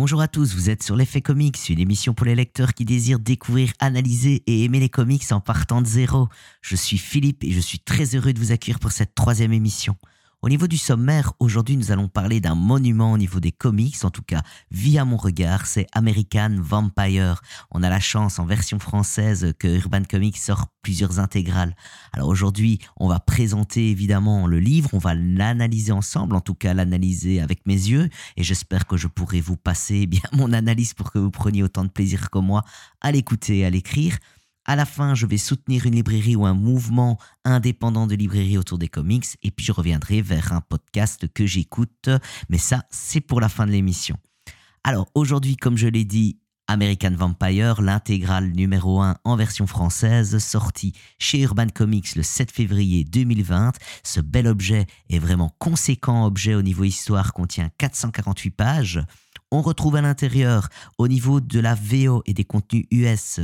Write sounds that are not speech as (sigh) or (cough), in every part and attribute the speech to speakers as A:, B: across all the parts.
A: Bonjour à tous, vous êtes sur l'effet comics, une émission pour les lecteurs qui désirent découvrir, analyser et aimer les comics en partant de zéro. Je suis Philippe et je suis très heureux de vous accueillir pour cette troisième émission. Au niveau du sommaire, aujourd'hui nous allons parler d'un monument au niveau des comics, en tout cas via mon regard, c'est American Vampire. On a la chance en version française que Urban Comics sort plusieurs intégrales. Alors aujourd'hui, on va présenter évidemment le livre, on va l'analyser ensemble, en tout cas l'analyser avec mes yeux, et j'espère que je pourrai vous passer bien (laughs) mon analyse pour que vous preniez autant de plaisir que moi à l'écouter et à l'écrire. À la fin, je vais soutenir une librairie ou un mouvement indépendant de librairie autour des comics et puis je reviendrai vers un podcast que j'écoute. Mais ça, c'est pour la fin de l'émission. Alors aujourd'hui, comme je l'ai dit, American Vampire, l'intégrale numéro 1 en version française, sortie chez Urban Comics le 7 février 2020. Ce bel objet est vraiment conséquent objet au niveau histoire, contient 448 pages. On retrouve à l'intérieur, au niveau de la VO et des contenus US,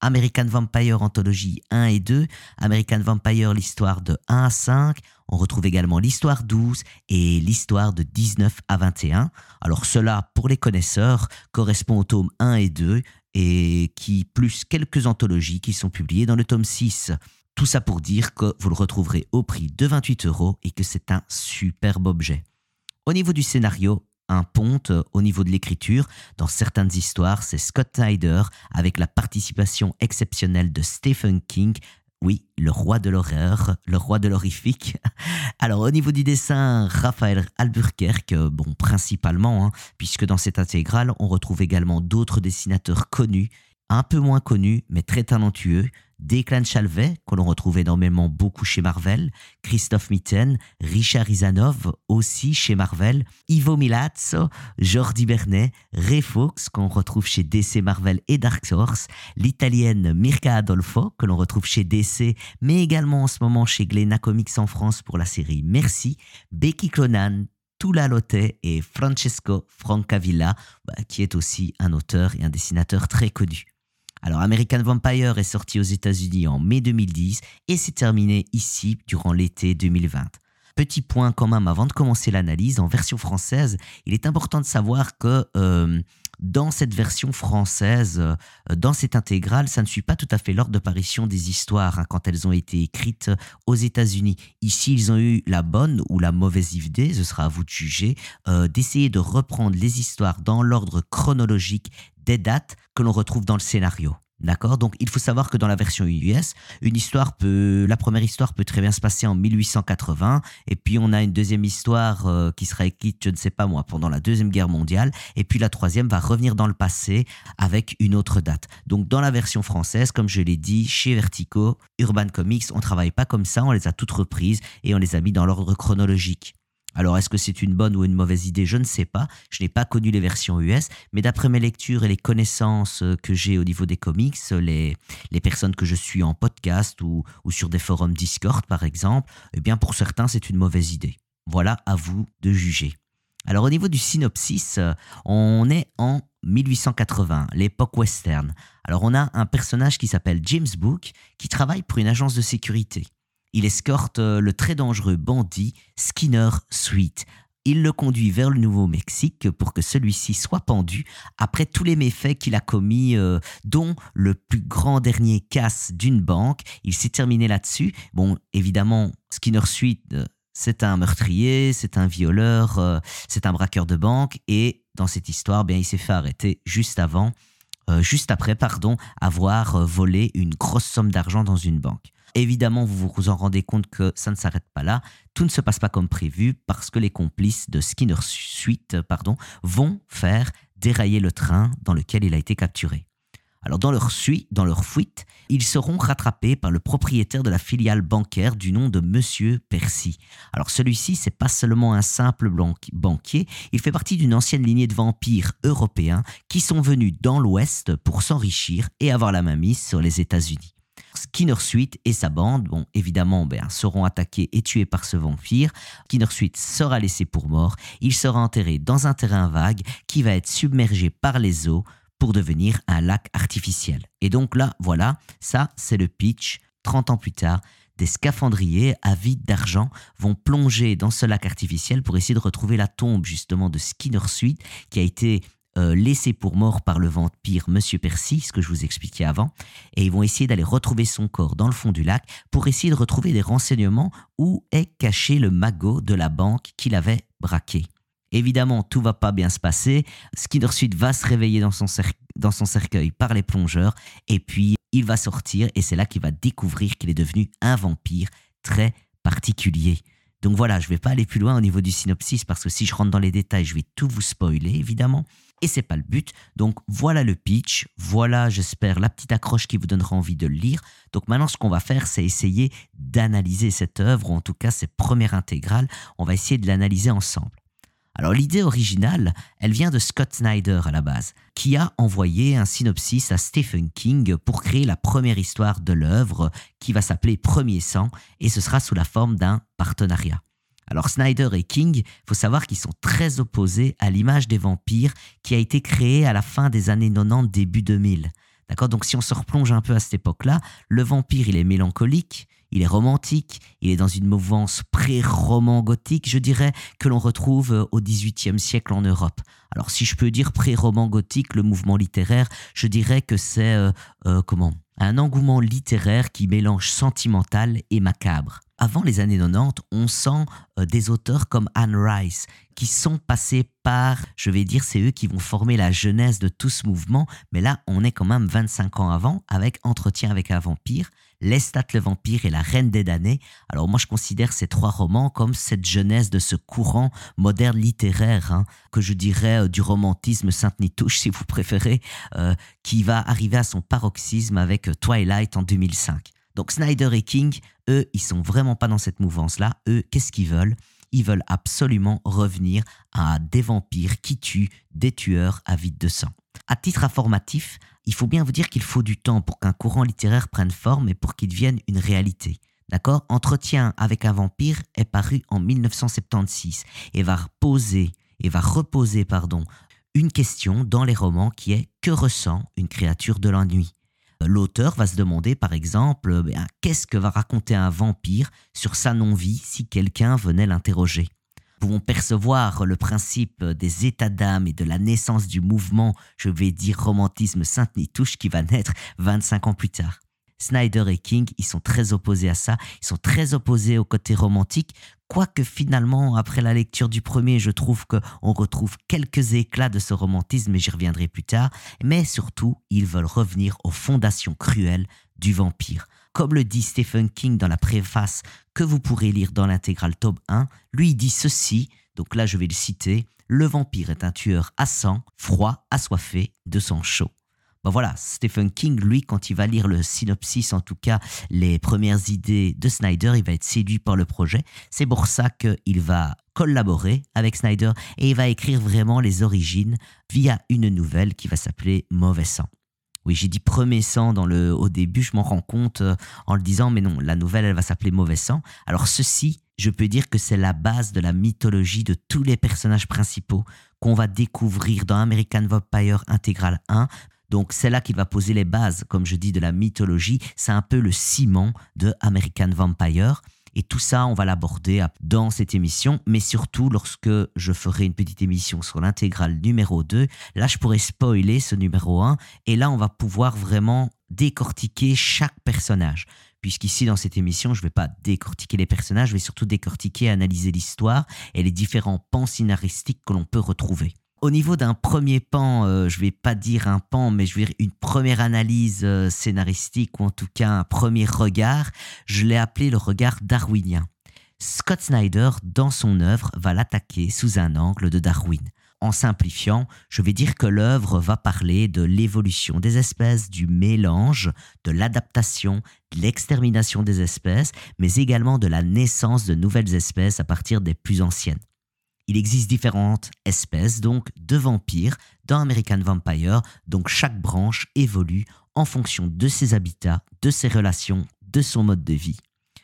A: American Vampire Anthologie 1 et 2, American Vampire l'histoire de 1 à 5, on retrouve également l'histoire 12 et l'histoire de 19 à 21. Alors cela, pour les connaisseurs, correspond au tome 1 et 2 et qui plus quelques anthologies qui sont publiées dans le tome 6. Tout ça pour dire que vous le retrouverez au prix de 28 euros et que c'est un superbe objet. Au niveau du scénario, un ponte au niveau de l'écriture. Dans certaines histoires, c'est Scott Snyder avec la participation exceptionnelle de Stephen King. Oui, le roi de l'horreur, le roi de l'horrifique. (laughs) Alors au niveau du dessin, Raphaël Albuquerque, bon principalement, hein, puisque dans cette intégrale, on retrouve également d'autres dessinateurs connus, un peu moins connus, mais très talentueux, Declan Chalvet, que l'on retrouve énormément beaucoup chez Marvel, Christophe Mitten, Richard Izanov, aussi chez Marvel, Ivo Milazzo, Jordi Bernet, Ray Fox, qu'on retrouve chez DC Marvel et Dark Horse, l'italienne Mirka Adolfo, que l'on retrouve chez DC, mais également en ce moment chez Glena Comics en France pour la série Merci, Becky Clonan, Tula Lotte et Francesco Francavilla, bah, qui est aussi un auteur et un dessinateur très connu. Alors American Vampire est sorti aux États-Unis en mai 2010 et s'est terminé ici durant l'été 2020. Petit point quand même avant de commencer l'analyse, en version française, il est important de savoir que euh, dans cette version française, euh, dans cette intégrale, ça ne suit pas tout à fait l'ordre d'apparition des histoires hein, quand elles ont été écrites aux États-Unis. Ici, ils ont eu la bonne ou la mauvaise idée, ce sera à vous de juger, euh, d'essayer de reprendre les histoires dans l'ordre chronologique des dates que l'on retrouve dans le scénario. D'accord Donc il faut savoir que dans la version US, une histoire peut, la première histoire peut très bien se passer en 1880, et puis on a une deuxième histoire euh, qui sera écrite, je ne sais pas moi, pendant la deuxième guerre mondiale, et puis la troisième va revenir dans le passé avec une autre date. Donc dans la version française, comme je l'ai dit, chez Vertigo, Urban Comics, on travaille pas comme ça, on les a toutes reprises et on les a mis dans l'ordre chronologique. Alors, est-ce que c'est une bonne ou une mauvaise idée? Je ne sais pas. Je n'ai pas connu les versions US, mais d'après mes lectures et les connaissances que j'ai au niveau des comics, les, personnes que je suis en podcast ou, sur des forums Discord, par exemple, eh bien, pour certains, c'est une mauvaise idée. Voilà, à vous de juger. Alors, au niveau du synopsis, on est en 1880, l'époque western. Alors, on a un personnage qui s'appelle James Book, qui travaille pour une agence de sécurité. Il escorte euh, le très dangereux bandit Skinner Sweet. Il le conduit vers le Nouveau-Mexique pour que celui-ci soit pendu après tous les méfaits qu'il a commis, euh, dont le plus grand dernier casse d'une banque. Il s'est terminé là-dessus. Bon, évidemment, Skinner Sweet, euh, c'est un meurtrier, c'est un violeur, c'est un braqueur de banque. Et dans cette histoire, bien, il s'est fait arrêter juste avant, juste après, pardon, avoir volé une grosse somme d'argent dans une banque. Évidemment, vous vous en rendez compte que ça ne s'arrête pas là. Tout ne se passe pas comme prévu parce que les complices de Skinner Suite pardon, vont faire dérailler le train dans lequel il a été capturé. Alors dans leur, suite, dans leur fuite, ils seront rattrapés par le propriétaire de la filiale bancaire du nom de Monsieur Percy. Alors celui-ci, c'est pas seulement un simple banquier, il fait partie d'une ancienne lignée de vampires européens qui sont venus dans l'Ouest pour s'enrichir et avoir la main mise sur les États-Unis. Skinner Sweet et sa bande, bon, évidemment, ben, seront attaqués et tués par ce vampire. Skinner Sweet sera laissé pour mort. Il sera enterré dans un terrain vague qui va être submergé par les eaux pour devenir un lac artificiel. Et donc là, voilà, ça, c'est le pitch. 30 ans plus tard, des scaphandriers avides d'argent vont plonger dans ce lac artificiel pour essayer de retrouver la tombe justement de Skinner Sweet qui a été euh, laissé pour mort par le vampire Monsieur Percy, ce que je vous expliquais avant, et ils vont essayer d'aller retrouver son corps dans le fond du lac pour essayer de retrouver des renseignements où est caché le magot de la banque qu'il avait braqué. Évidemment, tout va pas bien se passer. Skinner Sud va se réveiller dans son, dans son cercueil par les plongeurs, et puis il va sortir, et c'est là qu'il va découvrir qu'il est devenu un vampire très particulier. Donc voilà, je ne vais pas aller plus loin au niveau du synopsis parce que si je rentre dans les détails, je vais tout vous spoiler évidemment. Et c'est pas le but. Donc voilà le pitch, voilà, j'espère, la petite accroche qui vous donnera envie de le lire. Donc maintenant, ce qu'on va faire, c'est essayer d'analyser cette œuvre, ou en tout cas cette première intégrale. On va essayer de l'analyser ensemble. Alors l'idée originale, elle vient de Scott Snyder à la base, qui a envoyé un synopsis à Stephen King pour créer la première histoire de l'œuvre qui va s'appeler Premier sang et ce sera sous la forme d'un partenariat. Alors Snyder et King, faut savoir qu'ils sont très opposés à l'image des vampires qui a été créée à la fin des années 90 début 2000. D'accord? Donc si on se replonge un peu à cette époque-là, le vampire, il est mélancolique, il est romantique, il est dans une mouvance pré-roman gothique, je dirais, que l'on retrouve euh, au XVIIIe siècle en Europe. Alors si je peux dire pré-roman gothique, le mouvement littéraire, je dirais que c'est euh, euh, comment? Un engouement littéraire qui mélange sentimental et macabre. Avant les années 90, on sent des auteurs comme Anne Rice qui sont passés par, je vais dire, c'est eux qui vont former la jeunesse de tout ce mouvement, mais là on est quand même 25 ans avant avec Entretien avec un vampire Lestat le vampire et La Reine des damnés. Alors moi je considère ces trois romans comme cette jeunesse de ce courant moderne littéraire, hein, que je dirais euh, du romantisme Sainte-Nitouche (laughs) si vous préférez, euh, qui va arriver à son paroxysme avec euh, Twilight en 2005. Donc Snyder et King, eux, ils sont vraiment pas dans cette mouvance-là. Eux, qu'est-ce qu'ils veulent? Ils veulent absolument revenir à des vampires qui tuent des tueurs avides de sang. À titre informatif, il faut bien vous dire qu'il faut du temps pour qu'un courant littéraire prenne forme et pour qu'il devienne une réalité. D'accord? Entretien avec un vampire est paru en 1976 et va reposer et va reposer pardon une question dans les romans qui est que ressent une créature de la nuit L'auteur va se demander par exemple ben, qu'est-ce que va raconter un vampire sur sa non-vie si quelqu'un venait l'interroger? Pouvons percevoir le principe des états d'âme et de la naissance du mouvement, je vais dire romantisme Sainte-Nitouche, qui va naître 25 ans plus tard. Snyder et King, ils sont très opposés à ça, ils sont très opposés au côté romantique, quoique finalement, après la lecture du premier, je trouve qu'on retrouve quelques éclats de ce romantisme, et j'y reviendrai plus tard, mais surtout, ils veulent revenir aux fondations cruelles du vampire. Comme le dit Stephen King dans la préface que vous pourrez lire dans l'intégrale tome 1, lui dit ceci, donc là je vais le citer, le vampire est un tueur à sang, froid, assoiffé, de sang chaud. Bon voilà, Stephen King, lui, quand il va lire le synopsis, en tout cas les premières idées de Snyder, il va être séduit par le projet. C'est pour ça qu'il va collaborer avec Snyder et il va écrire vraiment les origines via une nouvelle qui va s'appeler Mauvais sang. Oui, j'ai dit premier sang dans le, au début, je m'en rends compte euh, en le disant, mais non, la nouvelle, elle va s'appeler Mauvais sang. Alors ceci, je peux dire que c'est la base de la mythologie de tous les personnages principaux qu'on va découvrir dans American Vampire Intégral 1. Donc c'est là qu'il va poser les bases, comme je dis, de la mythologie. C'est un peu le ciment de American Vampire. Et tout ça, on va l'aborder dans cette émission, mais surtout lorsque je ferai une petite émission sur l'intégrale numéro 2. Là, je pourrais spoiler ce numéro 1, et là, on va pouvoir vraiment décortiquer chaque personnage. Puisqu'ici, dans cette émission, je ne vais pas décortiquer les personnages, je vais surtout décortiquer et analyser l'histoire et les différents pans scénaristiques que l'on peut retrouver. Au niveau d'un premier pan, euh, je vais pas dire un pan, mais je vais dire une première analyse euh, scénaristique ou en tout cas un premier regard, je l'ai appelé le regard darwinien. Scott Snyder, dans son œuvre, va l'attaquer sous un angle de Darwin. En simplifiant, je vais dire que l'œuvre va parler de l'évolution des espèces, du mélange, de l'adaptation, de l'extermination des espèces, mais également de la naissance de nouvelles espèces à partir des plus anciennes. Il existe différentes espèces donc de vampires dans American Vampire, donc chaque branche évolue en fonction de ses habitats, de ses relations, de son mode de vie.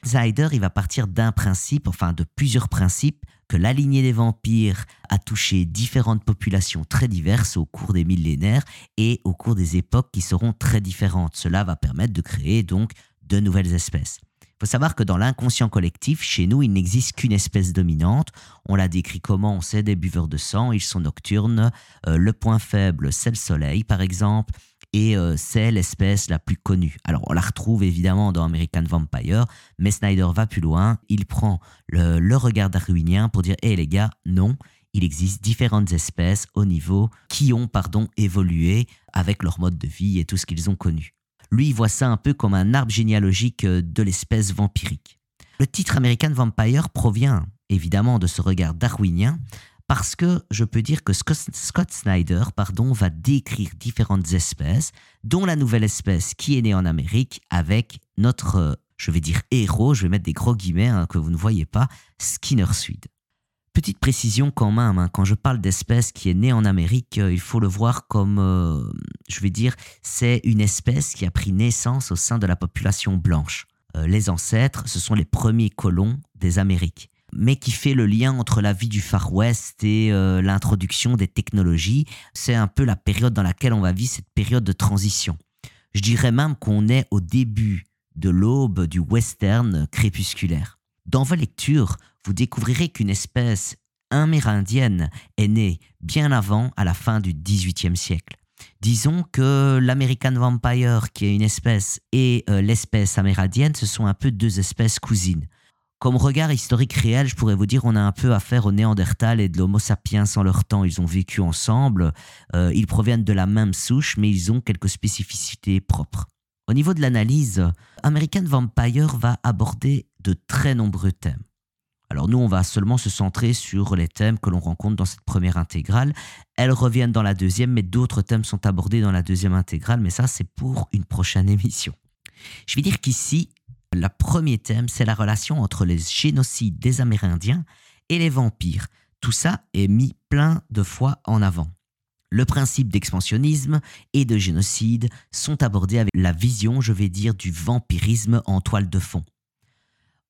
A: Zyder, il va partir d'un principe, enfin de plusieurs principes, que la lignée des vampires a touché différentes populations très diverses au cours des millénaires et au cours des époques qui seront très différentes. Cela va permettre de créer donc de nouvelles espèces. Il faut savoir que dans l'inconscient collectif, chez nous, il n'existe qu'une espèce dominante. On l'a décrit comment C'est des buveurs de sang, ils sont nocturnes. Euh, le point faible, c'est le soleil, par exemple. Et euh, c'est l'espèce la plus connue. Alors, on la retrouve évidemment dans American Vampire, mais Snyder va plus loin. Il prend le, regard darwinien pour dire Hé les gars, non, il existe différentes espèces au niveau qui ont pardon évolué avec leur mode de vie et tout ce qu'ils ont connu. Lui, il voit ça un peu comme un arbre généalogique euh, de l'espèce vampirique. Le titre American Vampire provient évidemment de ce regard darwinien, parce que je peux dire que Scott Snyder pardon, va décrire différentes espèces, dont la nouvelle espèce qui est née en Amérique avec notre, euh, je vais dire héros, je vais mettre des gros guillemets hein, que vous ne voyez pas, Skinner Swede. Petite précision quand même, hein, quand je parle d'espèce qui est née en Amérique, euh, il faut le voir comme, euh, je vais dire, c'est une espèce qui a pris naissance au sein de la population blanche. Euh, les ancêtres, ce sont les premiers colons des Amériques, mais qui fait le lien entre la vie du Far West et l'introduction des technologies. C'est un peu la période dans laquelle on va vivre cette période de transition. Je dirais même qu'on est au début de l'aube du western crépusculaire. Dans vos lectures, vous découvrirez qu'une espèce amérindienne est née bien avant, à la fin du XVIIIe siècle. Disons que l'American Vampire, qui est une espèce, et euh, l'espèce amérindienne, ce sont un peu deux espèces cousines. Comme regard historique réel, je pourrais vous dire on a un peu affaire au Néandertal et de l'Homo sapiens en leur temps. Ils ont vécu ensemble, euh, ils proviennent de la même souche, mais ils ont quelques spécificités propres. Au niveau de l'analyse, American Vampire va aborder de très nombreux thèmes. Alors nous, on va seulement se centrer sur les thèmes que l'on rencontre dans cette première intégrale. Elles reviennent dans la deuxième, mais d'autres thèmes sont abordés dans la deuxième intégrale, mais ça, c'est pour une prochaine émission. Je vais dire qu'ici, le premier thème, c'est la relation entre les génocides des Amérindiens et les vampires. Tout ça est mis plein de fois en avant. Le principe d'expansionnisme et de génocide sont abordés avec la vision, je vais dire, du vampirisme en toile de fond.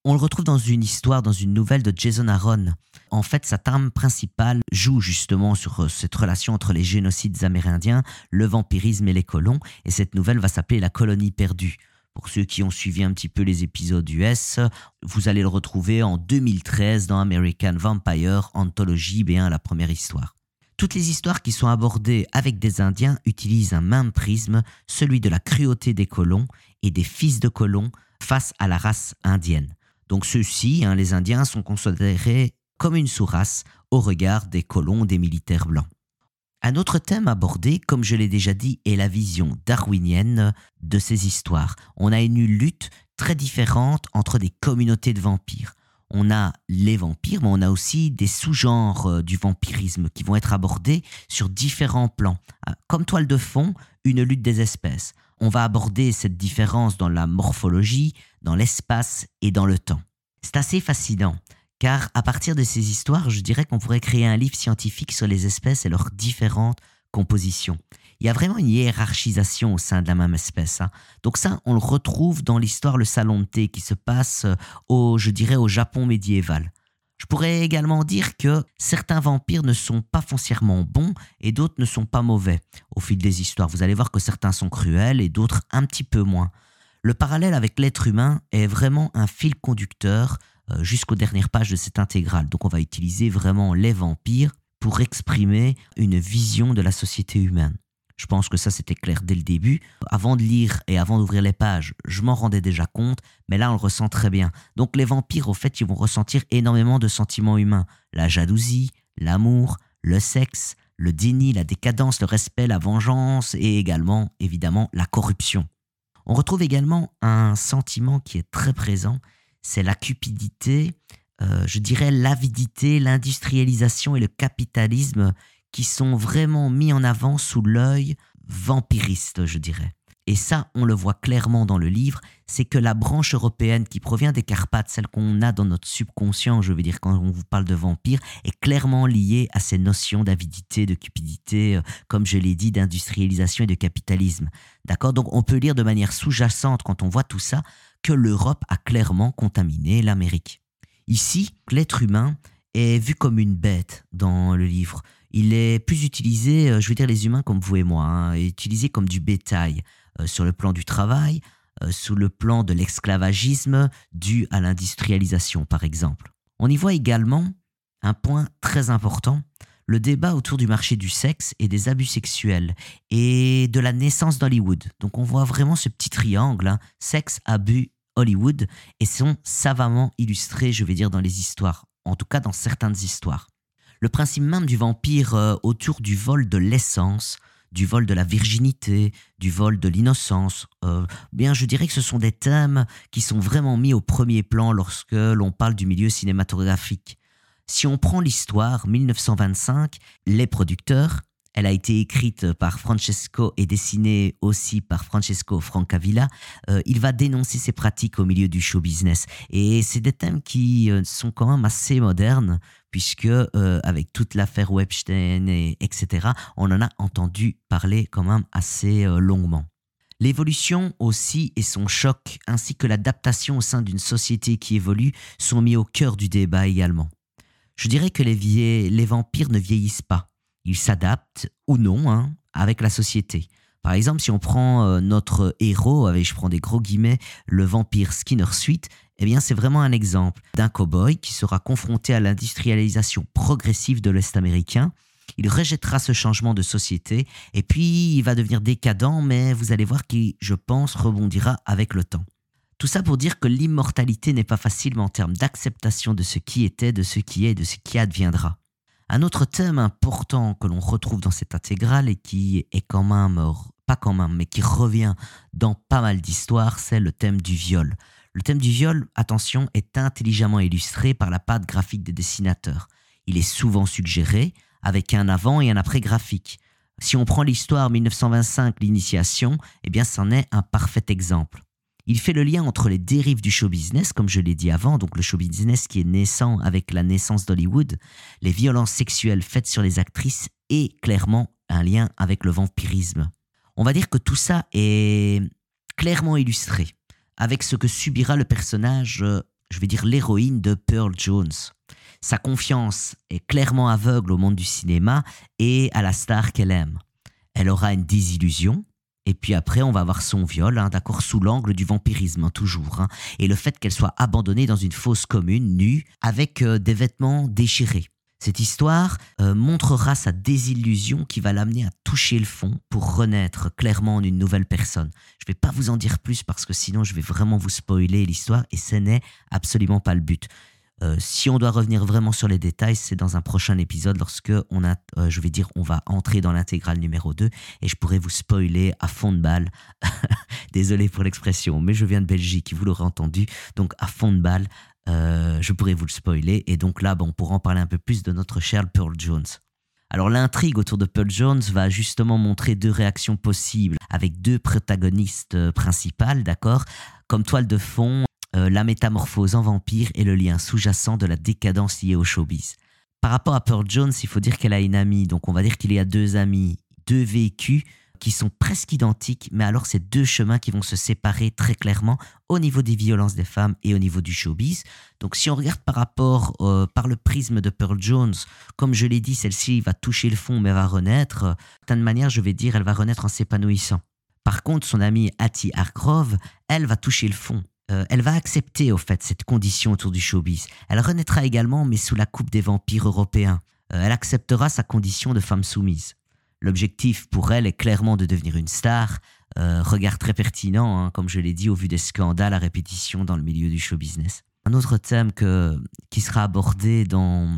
A: On le retrouve dans une histoire, dans une nouvelle de Jason Aaron. En fait, sa trame principale joue justement sur euh, cette relation entre les génocides amérindiens, le vampirisme et les colons, et cette nouvelle va s'appeler La colonie perdue. Pour ceux qui ont suivi un petit peu les épisodes US, vous allez le retrouver en 2013 dans American Vampire Anthology, bien la première histoire. Toutes les histoires qui sont abordées avec des Indiens utilisent un même prisme, celui de la cruauté des colons et des fils de colons face à la race indienne. Donc ceux-ci, hein, les Indiens, sont considérés comme une sous-race au regard des colons des militaires blancs. Un autre thème abordé, comme je l'ai déjà dit, est la vision darwinienne de ces histoires. On a une lutte très différente entre des communautés de vampires. On a les vampires, mais on a aussi des sous-genres euh, du vampirisme qui vont être abordés sur différents plans. Ah, comme toile de fond, une lutte des espèces. On va aborder cette différence dans la morphologie, dans l'espace et dans le temps. C'est assez fascinant, car à partir de ces histoires, je dirais qu'on pourrait créer un livre scientifique sur les espèces et leurs différentes compositions. Il y a vraiment une hiérarchisation au sein de la même espèce. Hein. Donc ça, on le retrouve dans l'histoire Le Salon de thé qui se passe au, je dirais, au Japon médiéval. Je pourrais également dire que certains vampires ne sont pas foncièrement bons et d'autres ne sont pas mauvais. Au fil des histoires, vous allez voir que certains sont cruels et d'autres un petit peu moins. Le parallèle avec l'être humain est vraiment un fil conducteur euh, jusqu'aux dernières pages de cette intégrale. Donc on va utiliser vraiment les vampires pour exprimer une vision de la société humaine. Je pense que ça c'était clair dès le début. Avant de lire et avant d'ouvrir les pages, je m'en rendais déjà compte, mais là on le ressent très bien. Donc les vampires, au fait, ils vont ressentir énormément de sentiments humains. La jalousie, l'amour, le sexe, le déni, la décadence, le respect, la vengeance et également, évidemment, la corruption. On retrouve également un sentiment qui est très présent, c'est la cupidité, euh, je dirais l'avidité, l'industrialisation et le capitalisme qui sont vraiment mis en avant sous l'œil vampiriste, je dirais. Et ça, on le voit clairement dans le livre, c'est que la branche européenne qui provient des Carpates, celle qu'on a dans notre subconscient, je veux dire quand on vous parle de vampire, est clairement liée à ces notions d'avidité, de cupidité, euh, comme je l'ai dit, d'industrialisation et de capitalisme. D'accord? Donc on peut lire de manière sous-jacente, quand on voit tout ça, que l'Europe a clairement contaminé l'Amérique. Ici, l'être humain est vu comme une bête dans le livre il est plus utilisé, euh, je veux dire les humains comme vous et moi, hein, utilisé comme du bétail sur le plan du travail. euh, sous le plan de l'esclavagisme dû à l'industrialisation, par exemple. On y voit également un point très important, le débat autour du marché du sexe et des abus sexuels et de la naissance d'Hollywood. Donc on voit vraiment ce petit triangle, hein, sexe, abus, Hollywood, et sont savamment illustrés, je vais dire, dans les histoires, en tout cas dans certaines histoires. Le principe même du vampire euh, autour du vol de l'essence, du vol de la virginité, du vol de l'innocence. Euh, bien, je dirais que ce sont des thèmes qui sont vraiment mis au premier plan lorsque l'on parle du milieu cinématographique. Si on prend l'histoire, 1925, les producteurs, elle a été écrite par Francesco et dessinée aussi par Francesco Francavilla. Euh, il va dénoncer ces pratiques au milieu du show business. Et c'est des thèmes qui euh, sont quand même assez modernes, puisque euh, avec toute l'affaire Webstein, et, etc., on en a entendu parler quand même assez longuement. L'évolution aussi et son choc, ainsi que l'adaptation au sein d'une société qui évolue, sont mis au cœur du débat également. Je dirais que les, les vampires ne vieillissent pas. Ils s'adaptent ou non hein, avec la société. Par exemple, si on prend euh, notre héros, avec je prends des gros guillemets, le vampire Skinner Suite, eh bien c'est vraiment un exemple d'un cow-boy qui sera confronté à l'industrialisation progressive de l'Est américain. Il rejettera ce changement de société et puis il va devenir décadent, mais vous allez voir qu'il, je pense, rebondira avec le temps. Tout ça pour dire que l'immortalité n'est pas facile en termes d'acceptation de ce qui était, de ce qui est, de ce qui adviendra. Un autre thème important que l'on retrouve dans cette intégrale et qui est quand même, pas quand même, mais qui revient dans pas mal d'histoires, c'est le thème du viol. Le thème du viol, attention, est intelligemment illustré par la patte graphique des dessinateurs. Il est souvent suggéré avec un avant et un après graphique. Si on prend l'histoire 1925, l'initiation, eh bien c'en est un parfait exemple. Il fait le lien entre les dérives du show business, comme je l'ai dit avant, donc le show business qui est naissant avec la naissance d'Hollywood, les violences sexuelles faites sur les actrices et clairement un lien avec le vampirisme. On va dire que tout ça est clairement illustré avec ce que subira le personnage, euh, je vais dire l'héroïne de Pearl Jones. Sa confiance est clairement aveugle au monde du cinéma et à la star qu'elle aime. Elle aura une désillusion, et puis après, on va avoir son viol, hein, d'accord, sous l'angle du vampirisme, hein, toujours. Hein, et le fait qu'elle soit abandonnée dans une fosse commune, nue, avec euh, des vêtements déchirés. Cette histoire euh, montrera sa désillusion qui va l'amener à toucher le fond pour renaître clairement en une nouvelle personne. Je ne vais pas vous en dire plus parce que sinon je vais vraiment vous spoiler l'histoire et ce n'est absolument pas le but. Euh, si on doit revenir vraiment sur les détails, c'est dans un prochain épisode lorsque on a, euh, je vais dire, on va entrer dans l'intégrale numéro 2 et je pourrais vous spoiler à fond de balle. (laughs) Désolé pour l'expression, mais je viens de Belgique, vous l'aurez entendu. Donc à fond de balle, euh, je pourrais vous le spoiler. Et donc là, bon, on pourra en parler un peu plus de notre cher Pearl Jones. Alors l'intrigue autour de Pearl Jones va justement montrer deux réactions possibles avec deux protagonistes principales, d'accord? Comme toile de fond, euh, la métamorphose en vampire et le lien sous-jacent de la décadence liée au showbiz. Par rapport à Pearl Jones, il faut dire qu'elle a une amie, donc on va dire qu'il y a deux amis, deux vécus qui sont presque identiques, mais alors c'est deux chemins qui vont se séparer très clairement au niveau des violences des femmes et au niveau du showbiz. Donc si on regarde par rapport euh, par le prisme de Pearl Jones, comme je l'ai dit, celle-ci va toucher le fond mais va renaître. D'une manière, je vais dire, elle va renaître en s'épanouissant. Par contre, son amie Hattie Hargrove, elle va toucher le fond. Euh, elle va accepter au fait cette condition autour du showbiz. Elle renaîtra également, mais sous la coupe des vampires européens. Euh, elle acceptera sa condition de femme soumise. L'objectif pour elle est clairement de devenir une star. Euh, regard très pertinent, hein, comme je l'ai dit, au vu des scandales à répétition dans le milieu du show business. Un autre thème qui sera abordé dans,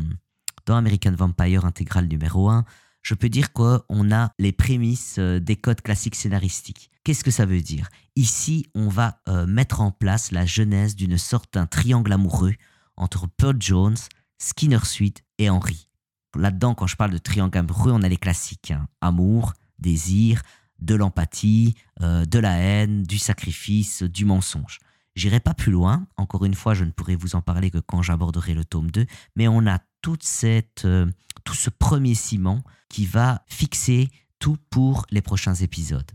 A: American Vampire intégral numéro 1, je peux dire qu'on a les prémices des codes classiques scénaristiques. Qu'est-ce que ça veut dire? Ici, on va euh, mettre en place la genèse d'une sorte d'un triangle amoureux entre Pearl Jones, Skinner Sweet et Henry. Là-dedans, quand je parle de triangle amoureux, on a les classiques hein. amour, désir, de l'empathie, euh, de la haine, du sacrifice, du mensonge. J'irai pas plus loin. Encore une fois, je ne pourrai vous en parler que quand j'aborderai le tome 2, mais on a toute cette, euh, tout ce premier ciment qui va fixer tout pour les prochains épisodes.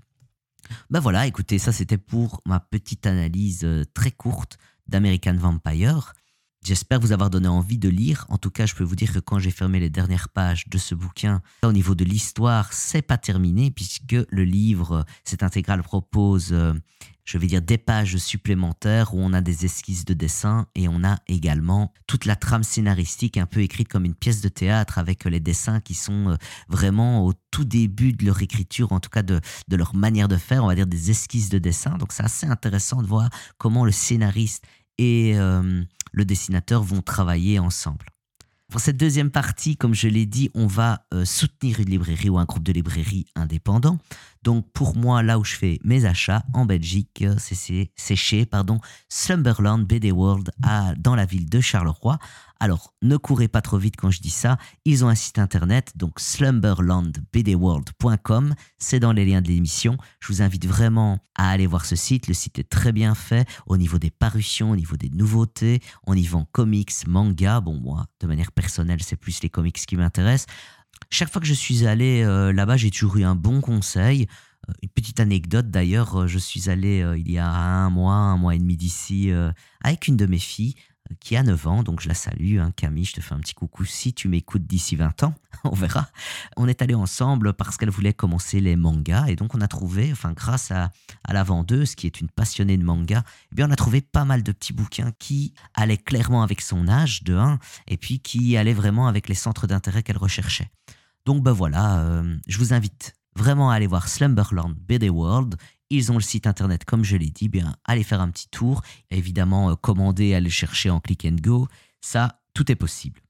A: Ben voilà, écoutez, ça c'était pour ma petite analyse euh, très courte d'American Vampire. J'espère vous avoir donné envie de lire. En tout cas, je peux vous dire que quand j'ai fermé les dernières pages de ce bouquin, au niveau de l'histoire, c'est pas terminé puisque le livre, cette intégrale propose euh, je vais dire, des pages supplémentaires où on a des esquisses de dessin et on a également toute la trame scénaristique un peu écrite comme une pièce de théâtre avec les dessins qui sont euh, vraiment au tout début de leur écriture, en tout cas de, de leur manière de faire, on va dire des esquisses de dessin. Donc c'est assez intéressant de voir comment le scénariste et euh, le dessinateur vont travailler ensemble. Pour cette deuxième partie, comme je l'ai dit, on va euh, soutenir une librairie ou un groupe de librairies indépendant. Donc pour moi, là où je fais mes achats en Belgique, euh, c'est chez pardon, Slumberland BD World dans la ville de Charleroi. Alors ne courez pas trop vite quand je dis ça. Ils ont un site internet, donc slumberlandbdworld.com. C'est dans les liens de l'émission. Je vous invite vraiment à aller voir ce site. Le site est très bien fait au niveau des parutions, au niveau des nouveautés. On y vend comics, manga. Bon, moi, de manière personnelle, c'est plus les comics qui m'intéressent. Chaque fois que je suis allé euh, là-bas, j'ai toujours eu un bon conseil. Euh, une petite anecdote d'ailleurs, euh, je suis allé il y a un mois, un mois et demi d'ici, avec une de mes filles qui a 9 ans, donc je la salue, hein, Camille, je te fais un petit coucou si tu m'écoutes d'ici 20 ans, (laughs) on verra. On est allé ensemble parce qu'elle voulait commencer les mangas et donc on a trouvé, enfin grâce à, la vendeuse qui est une passionnée de manga, eh bien on a trouvé pas mal de petits bouquins qui allaient clairement avec son âge de 1 et puis qui allaient vraiment avec les centres d'intérêt qu'elle recherchait. Donc ben voilà, euh, je vous invite vraiment à aller voir Slumberland BD World. Ils ont le site internet, comme je l'ai dit, bien allez faire un petit tour. Évidemment, euh, commander, aller chercher en click and go, ça, tout est possible.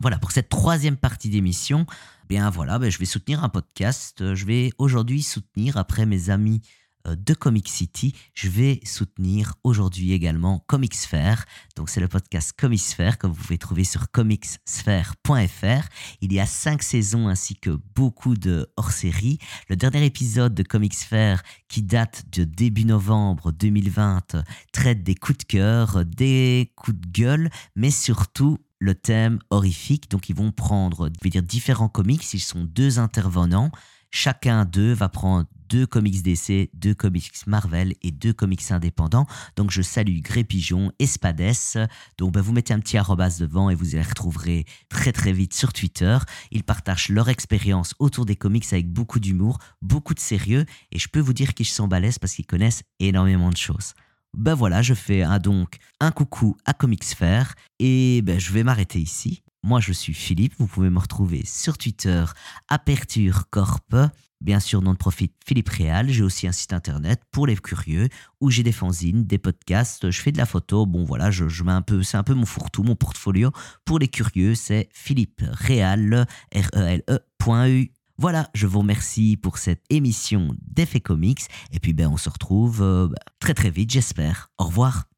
A: Voilà, pour cette troisième partie d'émission, bien voilà, ben, je vais soutenir un podcast. Je vais aujourd'hui soutenir, après mes amis euh, de Comic City. Je vais soutenir aujourd'hui également Comicsphere. Donc c'est le podcast Comicsphere que vous pouvez trouver sur comicsphere.fr. Il y a cinq saisons ainsi que beaucoup de hors-série. Le dernier épisode de Comicsphere qui date de début novembre 2020 traite des coups de cœur, des coups de gueule, mais surtout le thème horrifique. Donc ils vont prendre, je dire, différents comics. Ils sont deux intervenants. Chacun d'eux va prendre deux comics DC, deux comics Marvel et deux comics indépendants. Donc je salue Grépigeon et Spades. Donc ben, vous mettez un petit arrobas devant et vous les retrouverez très très vite sur Twitter. Ils partagent leur expérience autour des comics avec beaucoup d'humour, beaucoup de sérieux et je peux vous dire qu'ils sont parce qu'ils connaissent énormément de choses. Ben voilà, je fais un, donc un coucou à Comics Fair et ben, je vais m'arrêter ici. Moi, je suis Philippe. Vous pouvez me retrouver sur Twitter, Aperture Corp. Bien sûr, nom de profit Philippe Réal. J'ai aussi un site internet pour les curieux où j'ai des fanzines, des podcasts, je fais de la photo. Bon, voilà, je, mets un peu, c'est un peu mon fourre-tout, mon portfolio. Pour les curieux, c'est Philippe Réal, R-E-L-E.eu. Voilà, je vous remercie pour cette émission d'Effet Comics. Et puis, ben, on se retrouve euh, très très vite, j'espère. Au revoir.